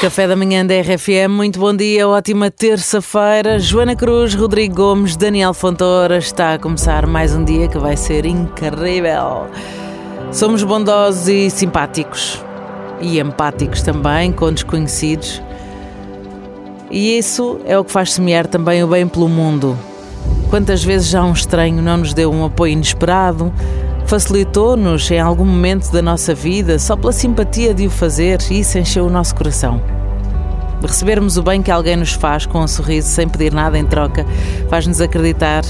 Café da manhã da RFM, muito bom dia, ótima terça-feira. Joana Cruz, Rodrigo Gomes, Daniel Fontoura, está a começar mais um dia que vai ser incrível. Somos bondosos e simpáticos e empáticos também com desconhecidos. E isso é o que faz semear também o bem pelo mundo. Quantas vezes já um estranho não nos deu um apoio inesperado, facilitou-nos em algum momento da nossa vida só pela simpatia de o fazer e isso encheu o nosso coração. Recebermos o bem que alguém nos faz com um sorriso sem pedir nada em troca faz-nos acreditar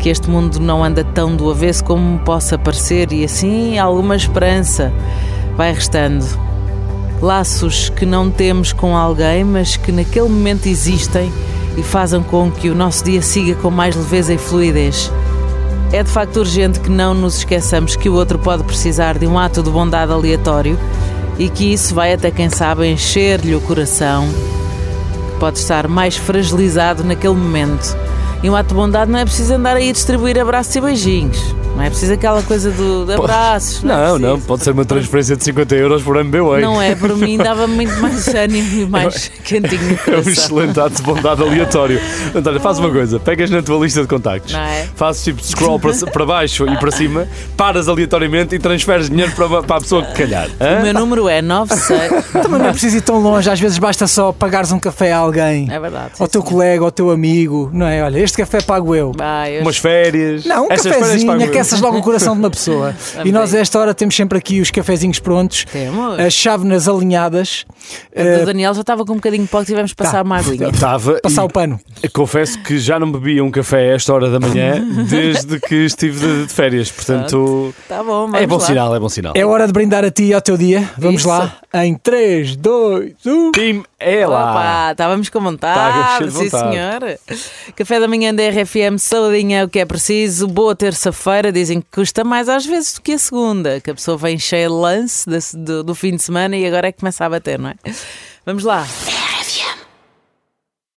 que este mundo não anda tão do avesso como possa parecer e assim alguma esperança vai restando. Laços que não temos com alguém, mas que naquele momento existem e fazem com que o nosso dia siga com mais leveza e fluidez. É de facto urgente que não nos esqueçamos que o outro pode precisar de um ato de bondade aleatório e que isso vai até quem sabe encher-lhe o coração, que pode estar mais fragilizado naquele momento. E um ato de bondade não é preciso andar aí a distribuir abraços e beijinhos. Não é preciso aquela coisa do, de abraços. Não, é não, preciso. pode ser uma transferência de 50 euros por MBWay. Não é, para mim dava muito mais ânimo e mais quentinho no É um coração. excelente ato de bondade aleatório. António, faz uma coisa: pegas na tua lista de contactos, Não é? fazes tipo scroll para, para baixo e para cima, paras aleatoriamente e transferes dinheiro para, para a pessoa que calhar. O Hã? meu número é 96. Também não é preciso ir tão longe, às vezes basta só pagares um café a alguém, É verdade. ao teu colega, ao teu amigo, não é? Olha, este café pago eu. Vai, eu- Umas férias. Não, um Estas cafezinho. Aqueces logo o coração de uma pessoa. E nós, a esta hora, temos sempre aqui os cafezinhos prontos, Temos. as chávenas alinhadas, O eh, Daniel já estava com um bocadinho de pó que tivemos que passar Tá. uma aguinha. Estava. passar e o pano. Confesso que já não bebia um café a esta hora da manhã desde que estive de, de férias. Portanto, Tá bom, vamos é bom lá. sinal, é bom sinal. É hora de brindar a ti e ao teu dia. Vamos Isso. lá. Em um. 3, 2, 1. Time é lá. Opa, estávamos com Tá, vontade, de sim vontade. senhor. Café da manhã da RFM, saladinha o que é preciso. Boa terça-feira, dizem que custa mais às vezes do que a segunda, que a pessoa vem cheia de lance do, do fim de semana e agora é que começa a bater, não é? Vamos lá.